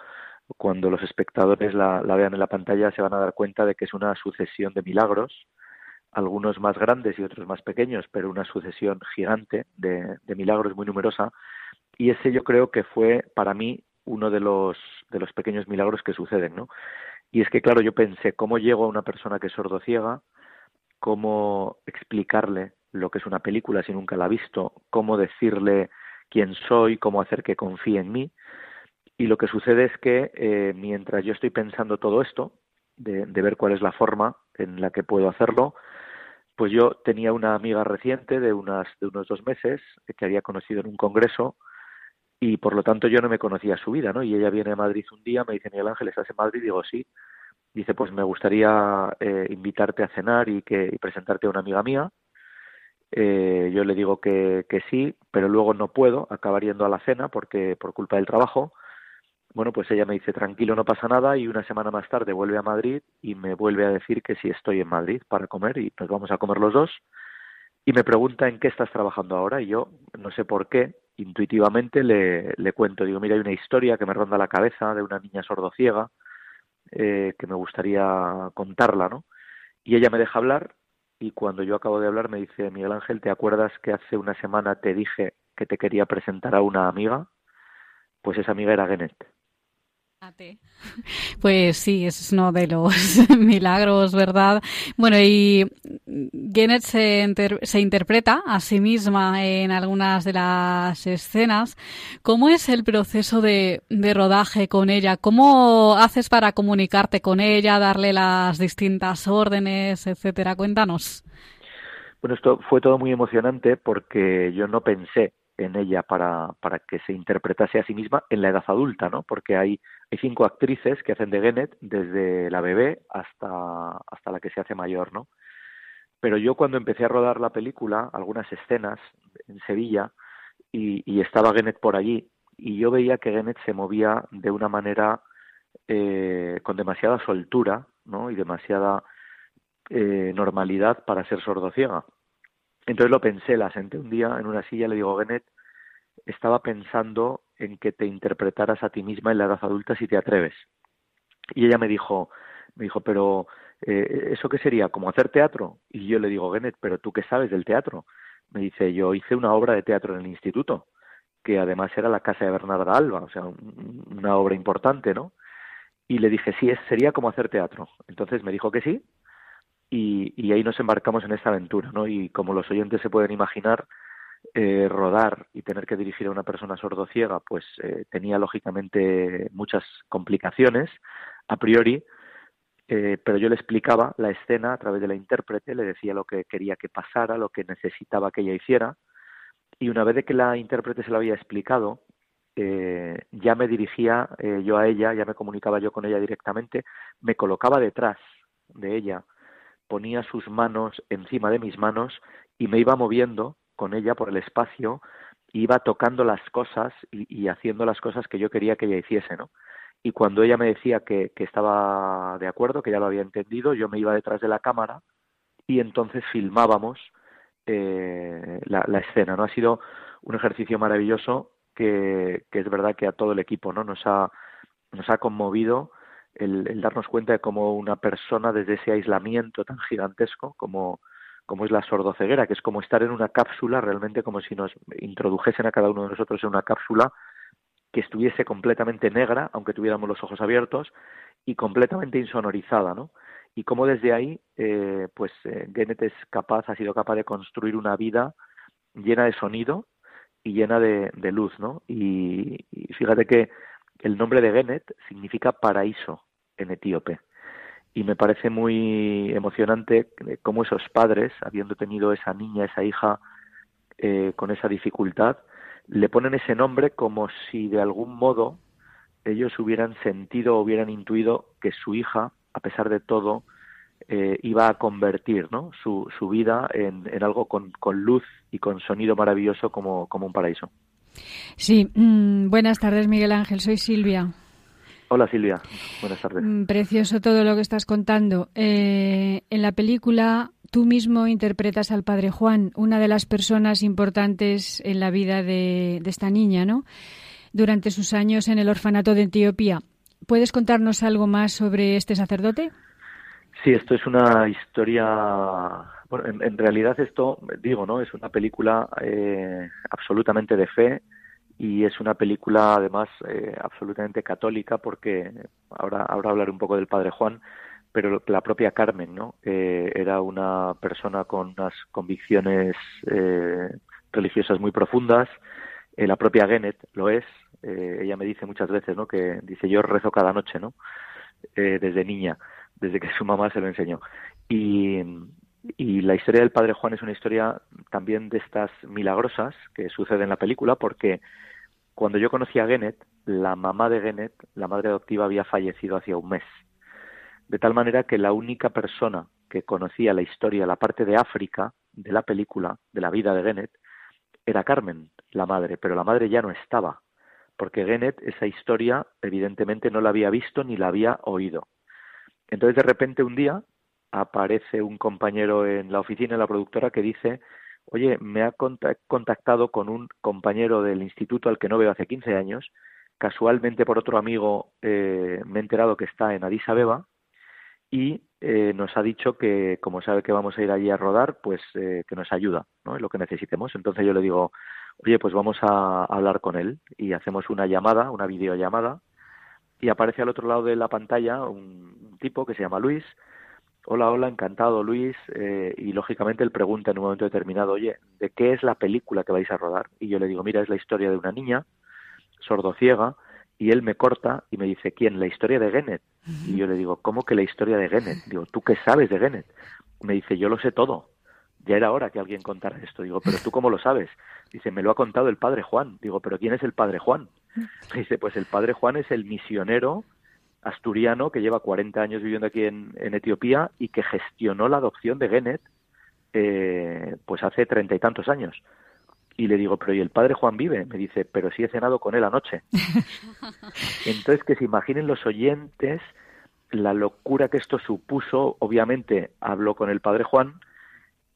cuando los espectadores la, vean en la pantalla se van a dar cuenta de que es una sucesión de milagros, algunos más grandes y otros más pequeños, pero una sucesión gigante de, de milagros muy numerosa y ese yo creo que fue para mí uno de los, de los pequeños milagros que suceden, ¿no? Y es que, claro, yo pensé, ¿cómo llego a una persona que es sordociega? ¿Cómo explicarle lo que es una película si nunca la ha visto? ¿Cómo decirle quién soy? ¿Cómo hacer que confíe en mí? Y lo que sucede es que eh, mientras yo estoy pensando todo esto, de, de, ver cuál es la forma en la que puedo hacerlo, pues yo tenía una amiga reciente de, unas, de unos dos meses que había conocido en un congreso y por lo tanto yo no me conocía su vida, ¿no? Y ella viene a Madrid un día, me dice, Miguel Ángel, ¿estás en Madrid? Digo, sí. Dice, pues me gustaría eh, invitarte a cenar y, que, y presentarte a una amiga mía. Eh, yo le digo que, que sí, pero luego no puedo acabar yendo a la cena porque por culpa del trabajo. Bueno, pues ella me dice, tranquilo, no pasa nada, y una semana más tarde vuelve a Madrid y me vuelve a decir que sí estoy en Madrid para comer y nos vamos a comer los dos. Y me pregunta en qué estás trabajando ahora y yo no sé por qué intuitivamente le, le cuento, digo, mira, hay una historia que me ronda la cabeza de una niña sordociega eh, que me gustaría contarla, ¿no? Y ella me deja hablar y cuando yo acabo de hablar me dice, Miguel Ángel, ¿te acuerdas que hace una semana te dije que te quería presentar a una amiga? Pues esa amiga era Genet. Pues sí, es uno de los milagros, ¿verdad? Bueno, y Genet se, interpreta a sí misma en algunas de las escenas. ¿Cómo es el proceso de, de rodaje con ella? ¿Cómo haces para comunicarte con ella, darle las distintas órdenes, etcétera? Cuéntanos. Bueno, esto fue todo muy emocionante porque yo no pensé en ella para, para que se interpretase a sí misma en la edad adulta, ¿no? Porque hay, hay cinco actrices que hacen de Genet desde la bebé hasta, hasta la que se hace mayor, ¿no? Pero yo cuando empecé a rodar la película, algunas escenas en Sevilla, y, estaba Genet por allí, y yo veía que Genet se movía de una manera eh, con demasiada soltura, ¿no? Y demasiada eh, normalidad para ser sordociega. Entonces lo pensé, la senté un día en una silla, le digo, Genet, estaba pensando en que te interpretaras a ti misma en la edad adulta si te atreves. Y ella me dijo, me dijo, pero eh, ¿eso qué sería? ¿Como hacer teatro? Y yo le digo, Genet, pero tú qué sabes del teatro? Me dice, yo hice una obra de teatro en el instituto, que además era la casa de Bernarda Alba, o sea, una obra importante, ¿no? Y le dije, sí, es, sería como hacer teatro. Entonces me dijo que sí, y, y, ahí nos embarcamos en esta aventura, ¿no? Y como los oyentes se pueden imaginar, eh, rodar y tener que dirigir a una persona sordociega, pues eh, tenía lógicamente muchas complicaciones a priori, eh, pero yo le explicaba la escena a través de la intérprete, le decía lo que quería que pasara, lo que necesitaba que ella hiciera, y una vez que la intérprete se lo había explicado, eh, ya me dirigía yo a ella, ya me comunicaba yo con ella directamente, me colocaba detrás de ella ponía sus manos encima de mis manos y me iba moviendo con ella por el espacio, iba tocando las cosas y, haciendo las cosas que yo quería que ella hiciese, ¿no? Y cuando ella me decía que, estaba de acuerdo, que ya lo había entendido, yo me iba detrás de la cámara y entonces filmábamos eh, la, escena, ¿no? Ha sido un ejercicio maravilloso que, que es verdad que a todo el equipo, ¿no? Nos ha, nos ha conmovido el, darnos cuenta de cómo una persona desde ese aislamiento tan gigantesco como, como es la sordoceguera, que es como estar en una cápsula, realmente como si nos introdujesen a cada uno de nosotros en una cápsula que estuviese completamente negra, aunque tuviéramos los ojos abiertos, y completamente insonorizada, ¿no? Y cómo desde ahí, eh, pues eh, es capaz, ha sido capaz de construir una vida llena de sonido y llena de, luz, ¿no? Y, y, fíjate que el nombre de Genet significa paraíso, en etíope. Y me parece muy emocionante cómo esos padres, habiendo tenido esa niña, esa hija eh, con esa dificultad, le ponen ese nombre como si de algún modo ellos hubieran sentido o hubieran intuido que su hija, a pesar de todo, eh, iba a convertir ¿no? su, vida en, algo con, luz y con sonido maravilloso como, como un paraíso. Sí, mm, buenas tardes Miguel Ángel, soy Silvia. Hola Silvia, buenas tardes. Mm, precioso todo lo que estás contando. Eh, en la película tú mismo interpretas al padre Juan, una de las personas importantes en la vida de, esta niña, ¿no? Durante sus años en el orfanato de Etiopía. ¿Puedes contarnos algo más sobre este sacerdote? Sí, esto es una historia. Bueno, en, realidad esto, digo, ¿no? Es una película eh, absolutamente de fe y es una película además eh, absolutamente católica porque ahora ahora hablaré un poco del padre Juan pero la propia Carmen no eh, era una persona con unas convicciones eh, religiosas muy profundas. Eh, la propia Genet lo es. Eh, ella me dice muchas veces no que dice yo rezo cada noche no eh, desde niña desde que su mamá se lo enseñó. Y y la historia del padre Juan es una historia también de estas milagrosas que sucede en la película porque cuando yo conocí a Genet, la mamá de Genet, la madre adoptiva, había fallecido hacía un mes. De tal manera que la única persona que conocía la historia, la parte de África de la película, de la vida de Genet, era Carmen, la madre, pero la madre ya no estaba, porque Genet esa historia evidentemente no la había visto ni la había oído. Entonces de repente un día aparece un compañero en la oficina, en la productora, que dice, oye, me ha contactado con un compañero del instituto al que no veo hace 15 años, casualmente por otro amigo eh, me he enterado que está en Addis Abeba y eh, nos ha dicho que como sabe que vamos a ir allí a rodar, pues eh, que nos ayuda, ¿no? En lo que necesitemos. Entonces yo le digo, oye, pues vamos a hablar con él y hacemos una llamada, una videollamada y aparece al otro lado de la pantalla un tipo que se llama Luis. Hola, hola, encantado Luis. Eh, y lógicamente él pregunta en un momento determinado, oye, ¿de qué es la película que vais a rodar? Y yo le digo, mira, es la historia de una niña sordociega y él me corta y me dice, ¿quién? La historia de Gennet. Y yo le digo, ¿cómo que la historia de Gennet? Digo, ¿tú qué sabes de Gennet? Me dice, yo lo sé todo. Ya era hora que alguien contara esto. Digo, ¿pero tú cómo lo sabes? Dice, me lo ha contado el padre Juan. Digo, ¿pero quién es el padre Juan? Dice, pues el padre Juan es el misionero asturiano que lleva 40 años viviendo aquí en, Etiopía y que gestionó la adopción de Gennet eh, pues hace treinta y tantos años. Y le digo, pero ¿y el padre Juan vive? Me dice, pero sí he cenado con él anoche. Entonces, que se imaginen los oyentes la locura que esto supuso. Obviamente, habló con el padre Juan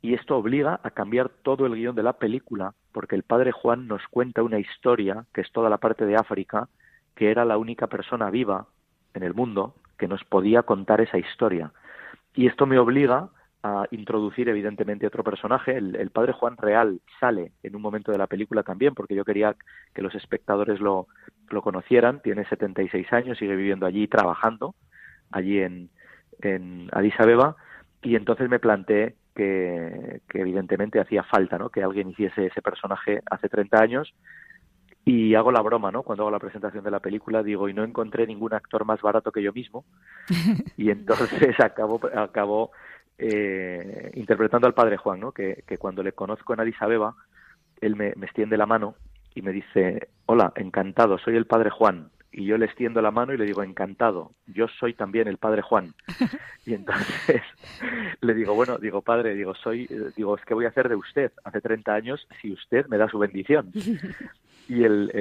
y esto obliga a cambiar todo el guion de la película, porque el padre Juan nos cuenta una historia, que es toda la parte de África, que era la única persona viva en el mundo que nos podía contar esa historia. Y esto me obliga a introducir evidentemente otro personaje. El, padre Juan Real sale en un momento de la película también, porque yo quería que los espectadores lo, lo conocieran. Tiene 76 años, sigue viviendo allí, trabajando allí en, en Addis Abeba. Y entonces me planteé que, que, evidentemente hacía falta ¿no? que alguien hiciese ese personaje hace 30 años. Y hago la broma, ¿no? Cuando hago la presentación de la película, digo, y no encontré ningún actor más barato que yo mismo. Y entonces acabo, acabo eh, interpretando al padre Juan, ¿no? Que, que, cuando le conozco en Addis Abeba, él me, me, extiende la mano y me dice, hola, encantado, soy el padre Juan. Y yo le extiendo la mano y le digo, encantado, yo soy también el padre Juan. Y entonces le digo, bueno, digo, padre, digo, soy, digo, es que voy a hacer de usted hace 30 años si usted me da su bendición. Y el,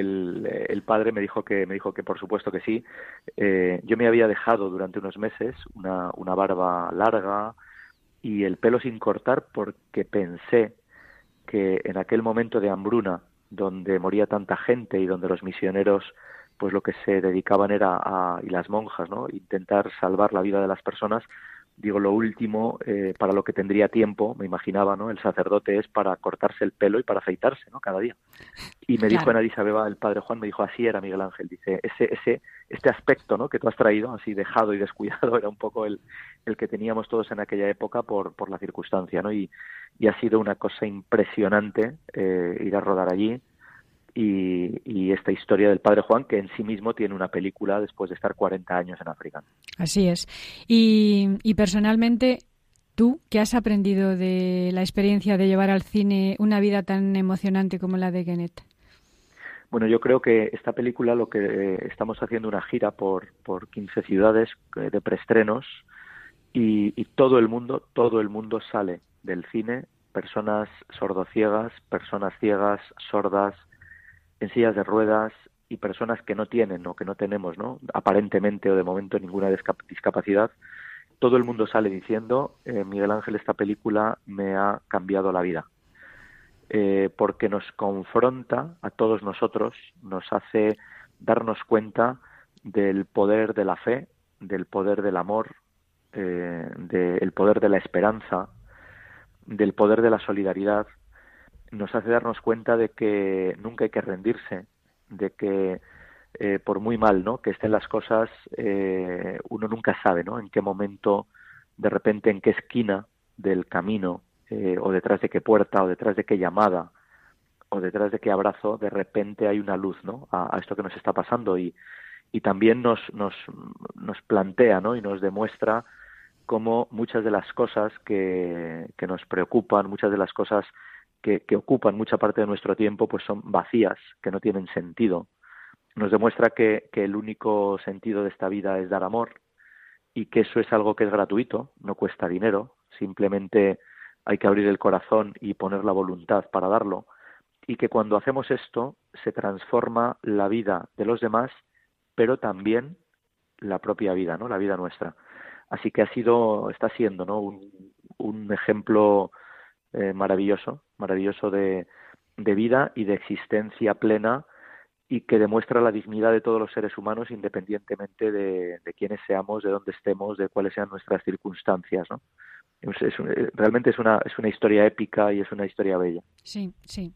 el, padre me dijo que me dijo que por supuesto que sí. Eh, yo me había dejado durante unos meses una, una barba larga, y el pelo sin cortar porque pensé que en aquel momento de hambruna donde moría tanta gente y donde los misioneros pues lo que se dedicaban era a, y las monjas no intentar salvar la vida de las personas digo, lo último eh, para lo que tendría tiempo, me imaginaba, ¿no? El sacerdote es para cortarse el pelo y para afeitarse, ¿no? Cada día. Y me dijo en Addis Abeba, el padre Juan me dijo, así era Miguel Ángel, dice, ese, ese, este aspecto, ¿no? Que tú has traído, así dejado y descuidado, era un poco el, el que teníamos todos en aquella época por, por la circunstancia, ¿no? Y, y ha sido una cosa impresionante eh, ir a rodar allí, y, esta historia del padre Juan, que en sí mismo tiene una película después de estar 40 años en África. Así es. Y, personalmente, ¿tú qué has aprendido de la experiencia de llevar al cine una vida tan emocionante como la de Genet? Bueno, yo creo que esta película lo que eh, estamos haciendo una gira por, por 15 ciudades eh, de preestrenos y, y todo el mundo, todo el mundo sale del cine, personas sordociegas, personas ciegas, sordas, en sillas de ruedas y personas que no tienen o que no tenemos, ¿no? Aparentemente o de momento ninguna discapacidad. Todo el mundo sale diciendo, eh, Miguel Ángel, esta película me ha cambiado la vida. Eh, porque nos confronta a todos nosotros, nos hace darnos cuenta del poder de la fe, del poder del amor, eh, del poder de la esperanza, del poder de la solidaridad, nos hace darnos cuenta de que nunca hay que rendirse, de que eh, por muy mal ¿no? que estén las cosas, eh, uno nunca sabe ¿no? en qué momento, de repente, en qué esquina del camino, eh, o detrás de qué puerta, o detrás de qué llamada, o detrás de qué abrazo, de repente hay una luz ¿no? a, esto que nos está pasando y, y también nos, nos, nos plantea ¿no? y nos demuestra cómo muchas de las cosas que, que nos preocupan, muchas de las cosas que, ocupan mucha parte de nuestro tiempo, pues son vacías, que no tienen sentido. Nos demuestra que, el único sentido de esta vida es dar amor y que eso es algo que es gratuito, no cuesta dinero, simplemente hay que abrir el corazón y poner la voluntad para darlo y que cuando hacemos esto se transforma la vida de los demás, pero también la propia vida, ¿no? La vida nuestra. Así que ha sido, está siendo, ¿no? Un, un ejemplo eh, maravilloso, maravilloso de, de vida y de existencia plena y que demuestra la dignidad de todos los seres humanos independientemente de, de quiénes seamos, de dónde estemos, de cuáles sean nuestras circunstancias, ¿no? Es, eh, realmente es una, es una historia épica y es una historia bella. Sí, sí.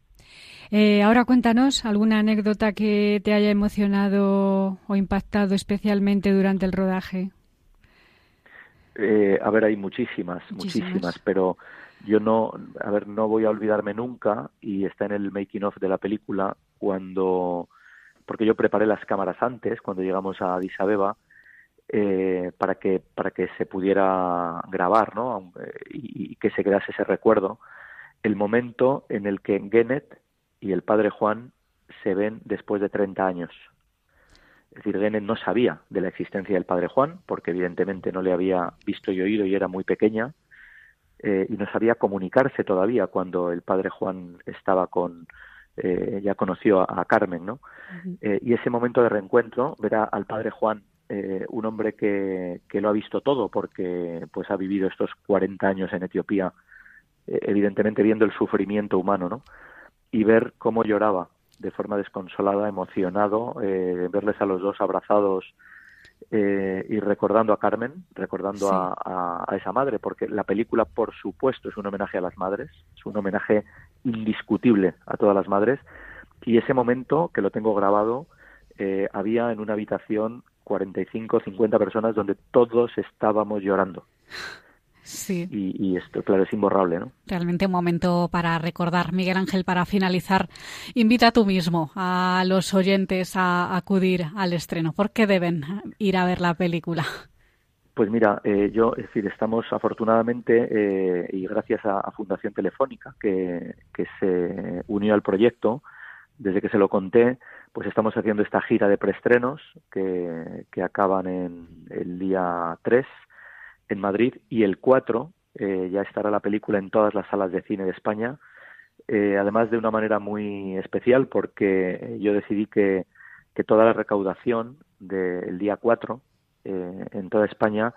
Eh, ahora cuéntanos alguna anécdota que te haya emocionado o impactado especialmente durante el rodaje. Eh, a ver, hay muchísimas, Muchísimas. muchísimas, pero yo no, a ver, no voy a olvidarme nunca y está en el making of de la película cuando, porque yo preparé las cámaras antes, cuando llegamos a Addis Abeba, eh, para que para que se pudiera grabar, ¿no? Eh, Y, y que se quedase ese recuerdo. El momento en el que Genet y el padre Juan se ven después de 30 años. Es decir, Genet no sabía de la existencia del padre Juan, porque evidentemente no le había visto y oído y era muy pequeña, eh, y no sabía comunicarse todavía cuando el padre Juan estaba con, eh, ya conoció a, a Carmen, ¿no? Eh, y ese momento de reencuentro, verá al padre Juan, eh, un hombre que, que lo ha visto todo, porque pues ha vivido estos 40 años en Etiopía, eh, evidentemente viendo el sufrimiento humano, ¿no? Y ver cómo lloraba de forma desconsolada, emocionado, eh, verles a los dos abrazados eh, y recordando a Carmen, recordando Sí. a, a- a esa madre, porque la película, por supuesto, es un homenaje a las madres, es un homenaje indiscutible a todas las madres, y ese momento, que lo tengo grabado, eh, había en una habitación 45, 50 personas donde todos estábamos llorando. Sí. Y, y esto, claro, es imborrable, ¿no? Realmente un momento para recordar. Miguel Ángel, para finalizar, invita tú mismo a los oyentes a acudir al estreno. ¿Por qué deben ir a ver la película? Pues mira, eh, yo, es decir, estamos afortunadamente eh, y gracias a, a Fundación Telefónica que, que se unió al proyecto, desde que se lo conté, pues estamos haciendo esta gira de preestrenos que, que acaban en el día 3 en Madrid y el 4 eh, ya estará la película en todas las salas de cine de España, eh, además de una manera muy especial porque yo decidí que, que toda la recaudación del día 4 eh, en toda España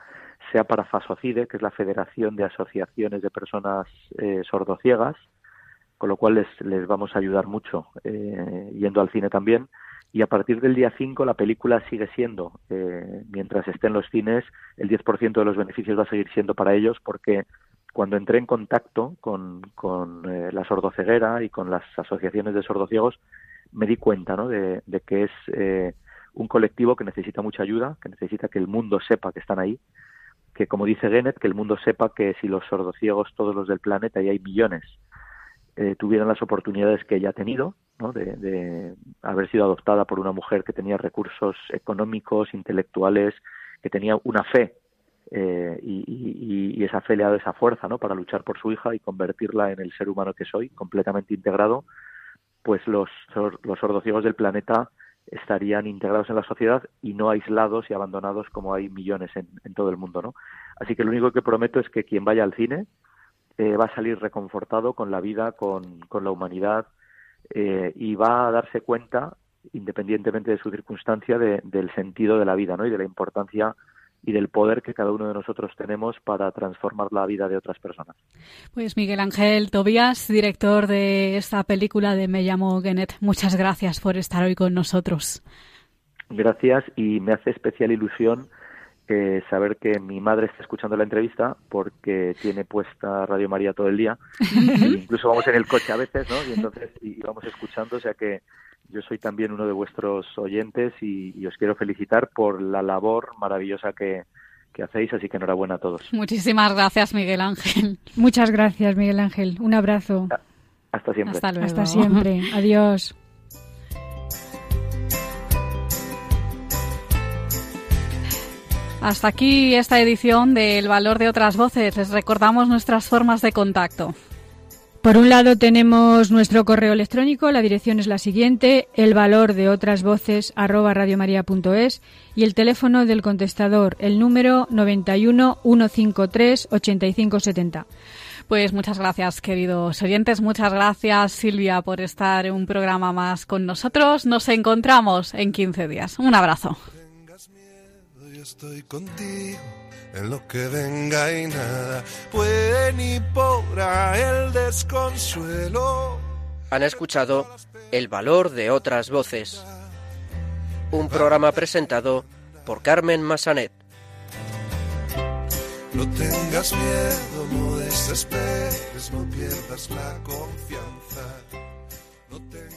sea para FASOCIDE, que es la Federación de Asociaciones de Personas Sordociegas, con lo cual les, les vamos a ayudar mucho yendo al cine también. Y a partir del día 5 la película sigue siendo, eh, mientras esté en los cines, el 10% de los beneficios va a seguir siendo para ellos porque cuando entré en contacto con, con eh, la sordoceguera y con las asociaciones de sordociegos, me di cuenta ¿no? de, que es eh, un colectivo que necesita mucha ayuda, que necesita que el mundo sepa que están ahí, que como dice Genet, que el mundo sepa que si los sordociegos, todos los del planeta, y hay millones, eh, tuvieran las oportunidades que ella ha tenido, ¿no? de, haber sido adoptada por una mujer que tenía recursos económicos, intelectuales, que tenía una fe eh, y, esa fe le ha dado esa fuerza ¿no? para luchar por su hija y convertirla en el ser humano que soy, completamente integrado, pues los, los sordociegos del planeta estarían integrados en la sociedad y no aislados y abandonados como hay millones en, en todo el mundo. ¿no? Así que lo único que prometo es que quien vaya al cine eh, va a salir reconfortado con la vida, con, con la humanidad eh, y va a darse cuenta, independientemente de su circunstancia, de- del sentido de la vida ¿no? y de la importancia y del poder que cada uno de nosotros tenemos para transformar la vida de otras personas. Pues Miguel Ángel Tobías, director de esta película de Me llamo Genet, muchas gracias por estar hoy con nosotros. Gracias y me hace especial ilusión eh, saber que mi madre está escuchando la entrevista porque tiene puesta Radio María todo el día. E incluso vamos en el coche a veces, ¿no? Y entonces y y vamos escuchando, o sea que yo soy también uno de vuestros oyentes y, y os quiero felicitar por la labor maravillosa que, que hacéis, así que enhorabuena a todos. Muchísimas gracias, Miguel Ángel. Muchas gracias, Miguel Ángel. Un abrazo. Hasta siempre. Hasta luego. Hasta siempre. Adiós. Hasta aquí esta edición de El Valor de otras Voces. Les recordamos nuestras formas de contacto. Por un lado tenemos nuestro correo electrónico, la dirección es la siguiente, el valor de otras voces arroba radiomaria.es y el teléfono del contestador, el número 91 153 8570. Pues muchas gracias, queridos oyentes. Muchas gracias, Silvia, por estar en un programa más con nosotros. Nos encontramos en 15 días. Un abrazo. Estoy contigo en lo que venga y nada puede ni podrá el desconsuelo. Han escuchado El valor de otras voces. Un programa presentado por Carmen Massanet. No tengas miedo, no desesperes, no pierdas la confianza. No miedo.